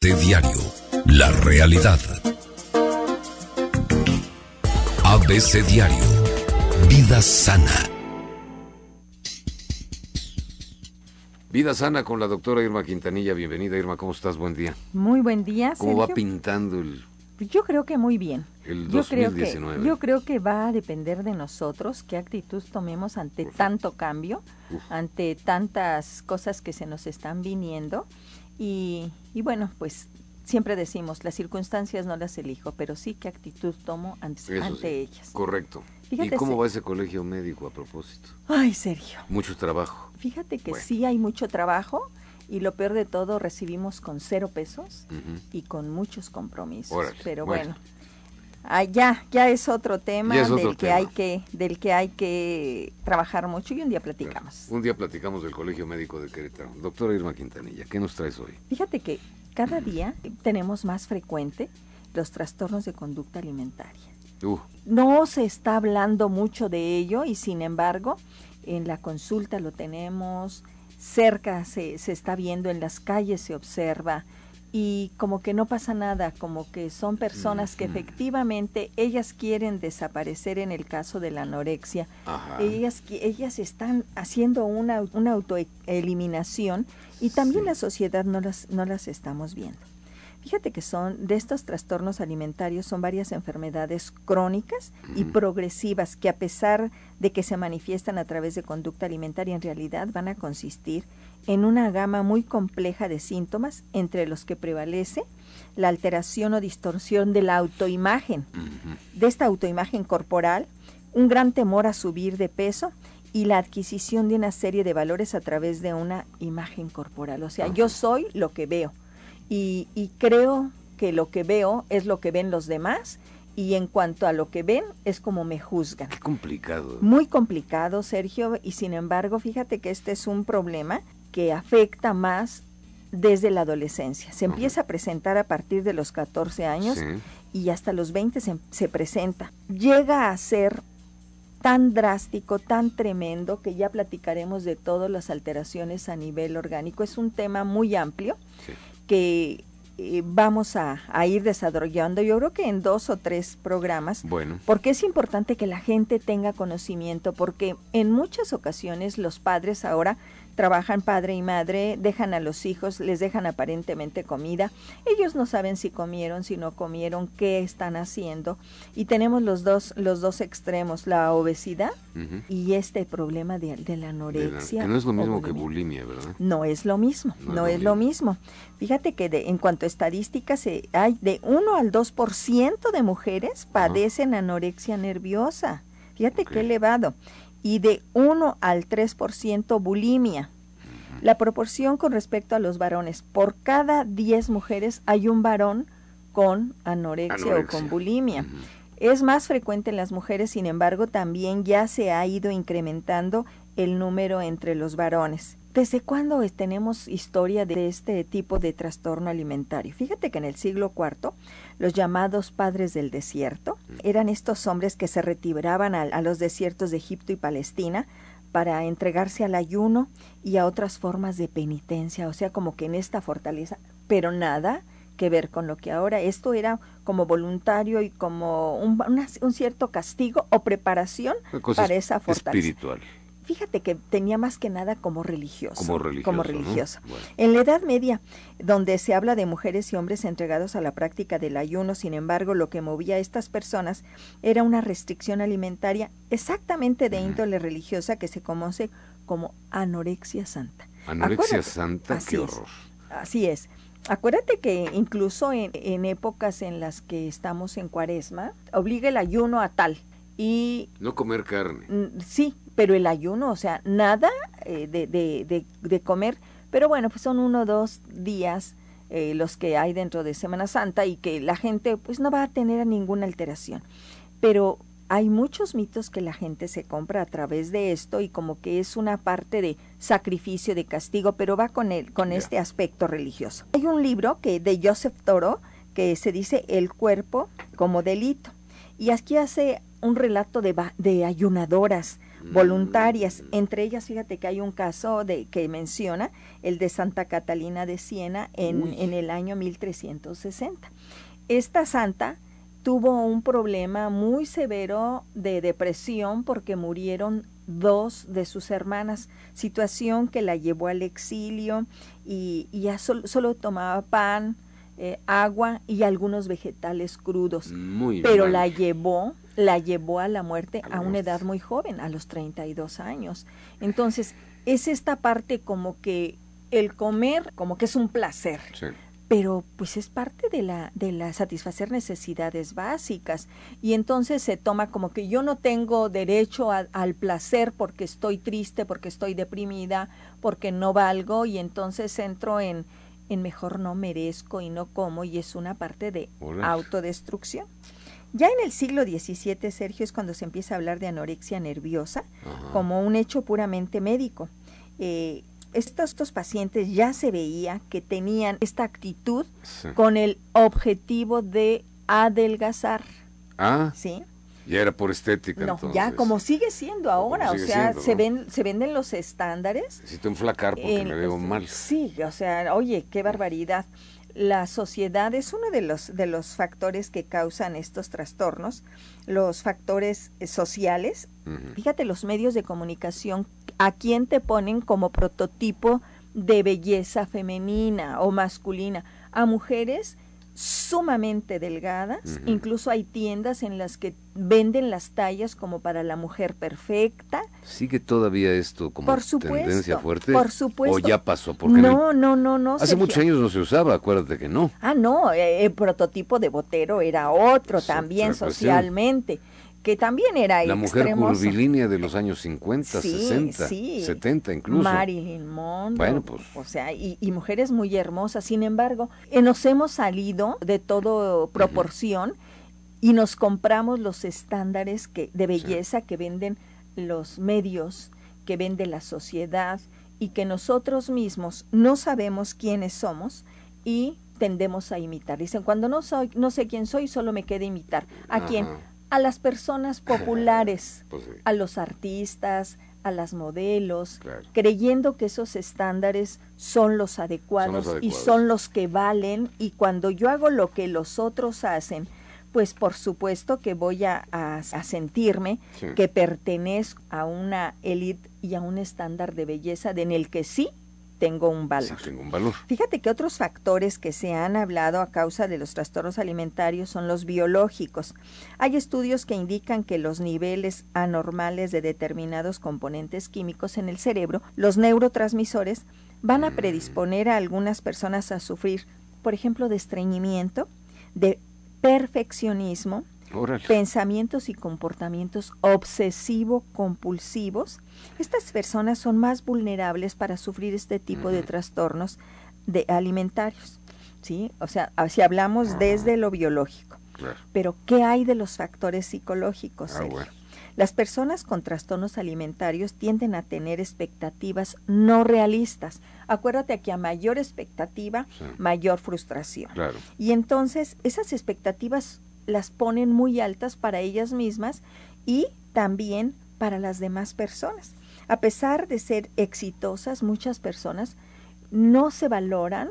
De diario, la realidad. ABC Diario, vida sana. Vida sana con la doctora Irma Quintanilla. Bienvenida, Irma. ¿Cómo estás? Buen día. Muy buen día. ¿Cómo va pintando el yo creo que muy bien. El yo 2019. Creo que, yo creo que va a depender de nosotros qué actitud tomemos ante tanto cambio, ante tantas cosas que se nos están viniendo. Y, y, bueno, pues siempre decimos, las circunstancias no las elijo, pero sí qué actitud tomo ante, ante ellas. Correcto. ¿Y cómo va ese colegio médico a propósito? Ay, Sergio. Mucho trabajo. Fíjate que sí hay mucho trabajo y lo peor de todo recibimos con cero pesos y con muchos compromisos. Pero bueno, ah, ya, ya es otro tema del que hay que del que hay que trabajar mucho y un día platicamos. un día platicamos del Colegio Médico de Querétaro. Doctora Irma Quintanilla, ¿qué nos traes hoy? Fíjate que cada día tenemos más frecuente los trastornos de conducta alimentaria. Uh. No se está hablando mucho de ello y sin embargo en la consulta lo tenemos, cerca se, se está viendo, en las calles se observa y como que no pasa nada, como que son personas que efectivamente ellas quieren desaparecer en el caso de la anorexia. Ellas, ellas están haciendo una, una autoeliminación y también la sociedad no las, no las estamos viendo. Fíjate que son de estos trastornos alimentarios son varias enfermedades crónicas y progresivas que a pesar de que se manifiestan a través de conducta alimentaria en realidad van a consistir en una gama muy compleja de síntomas entre los que prevalece la alteración o distorsión de la autoimagen, de esta autoimagen corporal, un gran temor a subir de peso y la adquisición de una serie de valores a través de una imagen corporal. O sea, yo soy lo que veo y, y creo que lo que veo es lo que ven los demás y en cuanto a lo que ven es como me juzgan. Qué complicado. Muy complicado, Sergio, y sin embargo, fíjate que este es un problema que afecta más desde la adolescencia. Se empieza a presentar a partir de los 14 años y hasta los 20 se, se presenta. Llega a ser tan drástico, tan tremendo, que ya platicaremos de todas las alteraciones a nivel orgánico. Es un tema muy amplio que eh, vamos a, ir desarrollando, yo creo que en dos o tres programas, bueno. porque es importante que la gente tenga conocimiento, porque en muchas ocasiones los padres ahora trabajan padre y madre, dejan a los hijos, les dejan aparentemente comida, ellos no saben si comieron, si no comieron, qué están haciendo y tenemos los dos los dos extremos, la obesidad y este problema de, la anorexia. que no es lo mismo que bulimia, ¿verdad? No es lo mismo, no, es, lo, mismo. Fíjate que en cuanto a estadísticas se, hay de 1 al 2% de mujeres padecen anorexia nerviosa. Fíjate qué elevado y de 1 al 3% bulimia. La proporción con respecto a los varones, por cada 10 mujeres hay un varón con anorexia, o con bulimia. Es más frecuente en las mujeres, sin embargo, también ya se ha ido incrementando el número entre los varones. ¿Desde cuándo tenemos historia de este tipo de trastorno alimentario? Fíjate que en el siglo IV, los llamados padres del desierto eran estos hombres que se retiraban a, los desiertos de Egipto y Palestina para entregarse al ayuno y a otras formas de penitencia, o sea, como que en esta fortaleza, pero nada que ver con lo que ahora esto era como voluntario y como un, un cierto castigo o preparación para esa fortaleza. Espiritual fíjate que tenía más que nada como religioso. Como religioso. En la Edad Media, donde se habla de mujeres y hombres entregados a la práctica del ayuno, sin embargo, lo que movía a estas personas era una restricción alimentaria exactamente de índole religiosa que se conoce como anorexia santa. Anorexia santa, qué horror. así es. Acuérdate que incluso en, en, épocas en las que estamos en cuaresma, obliga el ayuno a tal. Y, no comer carne. Sí, pero el ayuno, o sea, nada eh, de, de, de, comer, pero bueno, pues son uno o dos días eh, los que hay dentro de Semana Santa y que la gente pues no va a tener ninguna alteración. Pero hay muchos mitos que la gente se compra a través de esto y como que es una parte de sacrificio, de castigo, pero va con, el, con este aspecto religioso. Hay un libro que de Joseph Toro que se dice El cuerpo como delito y aquí hace un relato de, de ayunadoras. Voluntarias. Entre ellas, fíjate que hay un caso de que menciona el de Santa Catalina de Siena en, en el año 1360. Esta santa tuvo un problema muy severo de depresión porque murieron dos de sus hermanas, situación que la llevó al exilio y, ya solo tomaba pan, eh, agua y algunos vegetales crudos. pero la llevó, la llevó a la muerte a, una edad muy joven, a los 32 años. Entonces, es esta parte como que el comer, como que es un placer. pero pues es parte de la de la satisfacer necesidades básicas y entonces se toma como que yo no tengo derecho al placer porque estoy triste porque estoy deprimida porque no valgo y entonces entro en en mejor no merezco y no como y es una parte de autodestrucción. Ya en el siglo XVII, Sergio, es cuando se empieza a hablar de anorexia nerviosa como un hecho puramente médico. Eh, estos, estos, pacientes ya se veía que tenían esta actitud con el objetivo de adelgazar. Ah. ¿Sí? Ya era por estética. No, ya como sigue siendo ahora, o sea, se ven se venden los estándares. Necesito enflacar porque me veo mal. Sí, o sea, oye, qué barbaridad. La sociedad es uno de los de los factores que causan estos trastornos, los factores eh, sociales. Fíjate los medios de comunicación a quién te ponen como prototipo de belleza femenina o masculina, a mujeres sumamente delgadas, incluso hay tiendas en las que venden las tallas como para la mujer perfecta. ¿Sigue todavía esto como por tendencia fuerte? Por supuesto. ¿O ya pasó? Porque no, no, no, no. Hace muchos años no se usaba, acuérdate que no. Ah, no, eh, el prototipo de botero era otro también socialmente que también era La mujer curvilínea de los años 50, 60, 70 incluso. Marilyn Monroe. Bueno, pues. O sea, y, mujeres muy hermosas. Sin embargo, eh, nos hemos salido de todo proporción y nos compramos los estándares que, de belleza que venden los medios, que vende la sociedad y que nosotros mismos no sabemos quiénes somos y tendemos a imitar. Dicen, cuando no soy, no sé quién soy, solo me queda imitar. ¿A quién? A las personas populares, pues a los artistas, a las modelos, creyendo que esos estándares son los, adecuados y son los que valen. Y cuando yo hago lo que los otros hacen, pues por supuesto que voy a, sentirme que pertenezco a una élite y a un estándar de belleza en el que sí tengo un valor. tengo un valor. Fíjate que otros factores que se han hablado a causa de los trastornos alimentarios son los biológicos. Hay estudios que indican que los niveles anormales de determinados componentes químicos en el cerebro, los neurotransmisores, van a mm. predisponer a algunas personas a sufrir, por ejemplo, de estreñimiento, de perfeccionismo, pensamientos y comportamientos obsesivo-compulsivos, estas personas son más vulnerables para sufrir este tipo de trastornos de alimentarios. ¿sí? O sea, si hablamos ah. desde lo biológico. Pero, ¿qué hay de los factores psicológicos? Ah, Las personas con trastornos alimentarios tienden a tener expectativas no realistas. Acuérdate que a mayor expectativa, mayor frustración. Y entonces esas expectativas las ponen muy altas para ellas mismas y también para las demás personas. A pesar de ser exitosas, muchas personas no se valoran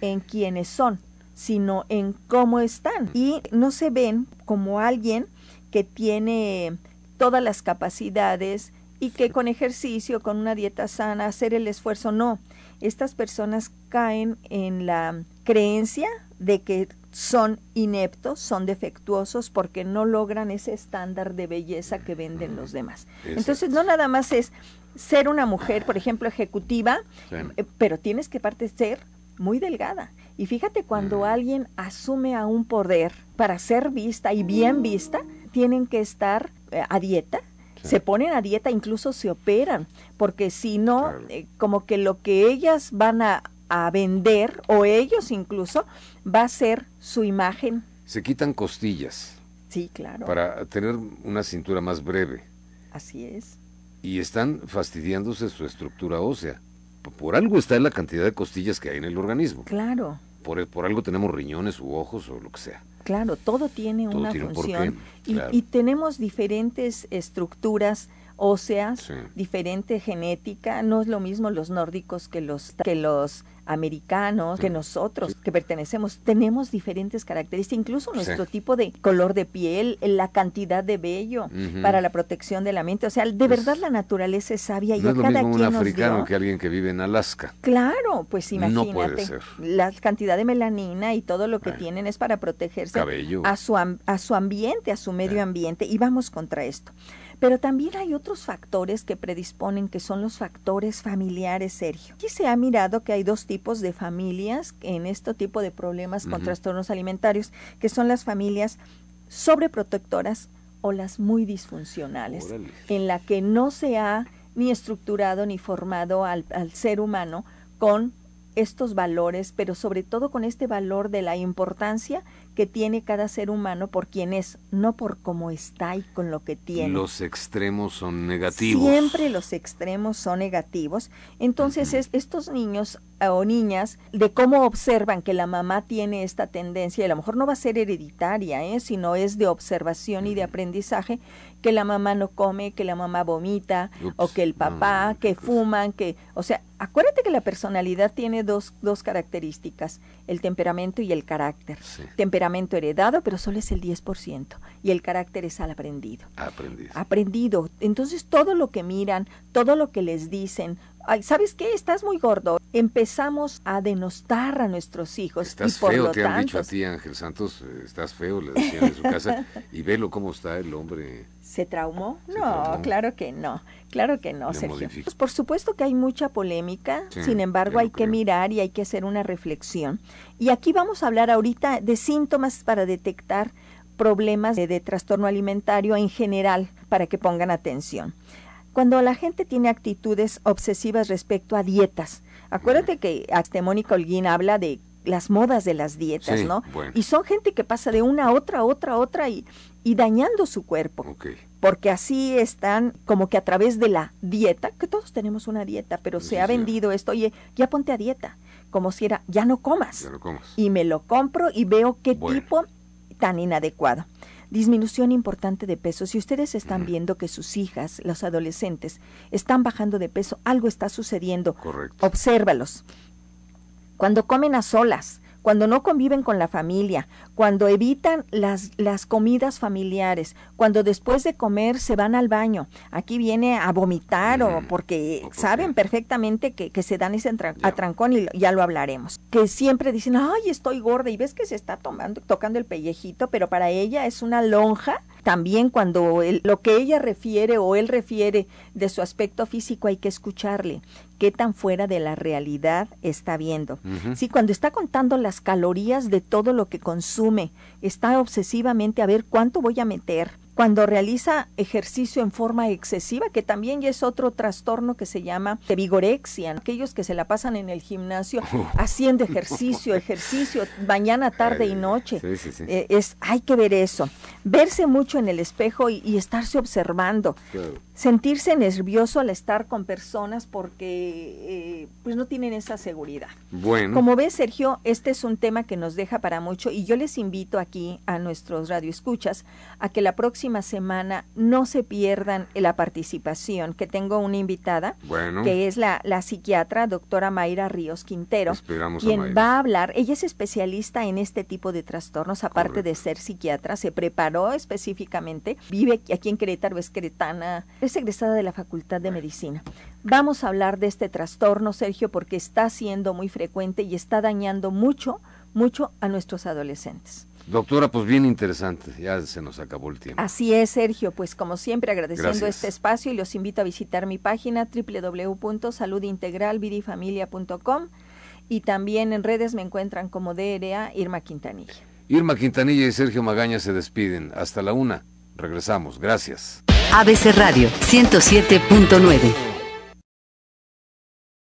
en quienes son, sino en cómo están y no se ven como alguien que tiene todas las capacidades y que con ejercicio, con una dieta sana, hacer el esfuerzo, no. Estas personas caen en la creencia de que son ineptos, son defectuosos porque no logran ese estándar de belleza que venden los demás. Entonces, no nada más es ser una mujer, por ejemplo, ejecutiva, eh, pero tienes que parte ser muy delgada. Y fíjate, cuando alguien asume a un poder para ser vista y bien vista, tienen que estar eh, a dieta, se ponen a dieta, incluso se operan, porque si no, eh, como que lo que ellas van a, a vender, o ellos incluso, va a ser su imagen. Se quitan costillas. Sí, claro. Para tener una cintura más breve. Así es. Y están fastidiándose su estructura ósea. Por algo está la cantidad de costillas que hay en el organismo. Claro. Por, por algo tenemos riñones u ojos o lo que sea. Claro, todo tiene una función y, y tenemos diferentes estructuras óseas, diferente genética, no es lo mismo los nórdicos que los que los americanos, que nosotros que pertenecemos, tenemos diferentes características, incluso nuestro tipo de color de piel, la cantidad de vello para la protección de la mente. O sea, de pues verdad la naturaleza es sabia y a es cada un africano que alguien que vive en Alaska. Claro, pues imagínate. La cantidad de melanina y todo lo que tienen es para protegerse a su, a su ambiente, a su medio ambiente. Y vamos contra esto. Pero también hay otros factores que predisponen, que son los factores familiares, Sergio. Aquí se ha mirado que hay dos tipos de familias en este tipo de problemas con trastornos alimentarios, que son las familias sobreprotectoras o las muy disfuncionales, en la que no se ha ni estructurado ni formado al, al ser humano con estos valores, pero sobre todo con este valor de la importancia que tiene cada ser humano por quien es, no por cómo está y con lo que tiene. Los extremos son negativos. Siempre los extremos son negativos. Entonces, estos niños eh, o niñas, de cómo observan que la mamá tiene esta tendencia, y a lo mejor no va a ser hereditaria, ¿eh? sino es de observación y de aprendizaje, que la mamá no come, que la mamá vomita, o que el papá, que fuman, que, o sea, acuérdate que la personalidad tiene dos, dos características, el temperamento y el carácter. Temperamento heredado, pero solo es el 10%, y el carácter es al aprendido. Aprendido. Aprendido. Entonces, todo lo que miran, todo lo que les dicen, ¿sabes qué? Estás muy gordo. Empezamos a denostar a nuestros hijos. Estás feo, te han dicho a ti, Ángel Santos, eh, estás feo, le decían en su casa, y velo cómo está el hombre. ¿Se traumó? no, claro que no, claro que no, Sergio. Pues, por supuesto que hay mucha polémica, sin embargo hay que mirar y hay que hacer una reflexión. Y aquí vamos a hablar ahorita de síntomas para detectar problemas de trastorno alimentario en general, para que pongan atención cuando la gente tiene actitudes obsesivas respecto a dietas. Acuérdate que hasta Mónica Holguín habla de las modas de las dietas, ¿no? Y son gente que pasa de una a otra, otra, otra y, y dañando su cuerpo. Porque así están como que a través de la dieta, que todos tenemos una dieta, pero se ha vendido esto, oye, ya ponte a dieta, como si era, ya no comas. Ya no comas. Y me lo compro y veo qué tipo tan inadecuado. Disminución importante de peso. Si ustedes están viendo que sus hijas, los adolescentes, están bajando de peso, algo está sucediendo. Correcto. Obsérvalos. Cuando comen a solas, cuando no conviven con la familia, cuando evitan las, las comidas familiares, cuando después de comer se van al baño, aquí viene a vomitar o porque saben perfectamente que, que, se dan ese atrancón y ya lo hablaremos. Que siempre dicen, ay, estoy gorda y ves que se está tomando, tocando el pellejito, pero para ella es una lonja también cuando lo que ella refiere o él refiere de su aspecto físico hay que escucharle qué tan fuera de la realidad está viendo. Sí, cuando está contando las calorías de todo lo que consume, está obsesivamente a ver cuánto voy a meter, cuando realiza ejercicio en forma excesiva, que también ya es otro trastorno que se llama de vigorexia, aquellos que se la pasan en el gimnasio haciendo ejercicio, ejercicio, mañana, tarde y noche. Eh, es, hay que ver eso, verse mucho en el espejo y, estarse observando, sentirse nervioso al estar con personas porque eh, pues no tienen esa seguridad. Bueno. Como ves, Sergio, este es un tema que nos deja para mucho y yo les invito aquí a nuestros radioescuchas a que la próxima semana no se pierdan la participación, que tengo una invitada, que es la, la psiquiatra doctora Mayra Ríos Quintero, quien va a hablar, ella es especialista en este tipo de trastornos, aparte de ser psiquiatra, se preparó específicamente, vive aquí en Querétaro, es queretana, es egresada de la Facultad de Medicina. Vamos a hablar de este trastorno, Sergio, porque está siendo muy frecuente y está dañando mucho, mucho a nuestros adolescentes. Doctora, pues bien interesante, ya se nos acabó el tiempo. Así es, Sergio, pues como siempre agradeciendo este espacio y los invito a visitar mi página www.saludintegralvidifamilia.com y también en redes me encuentran como DRA Irma Quintanilla. Irma Quintanilla y Sergio Magaña se despiden. Hasta la una. Regresamos. Gracias. ABC Radio 107.9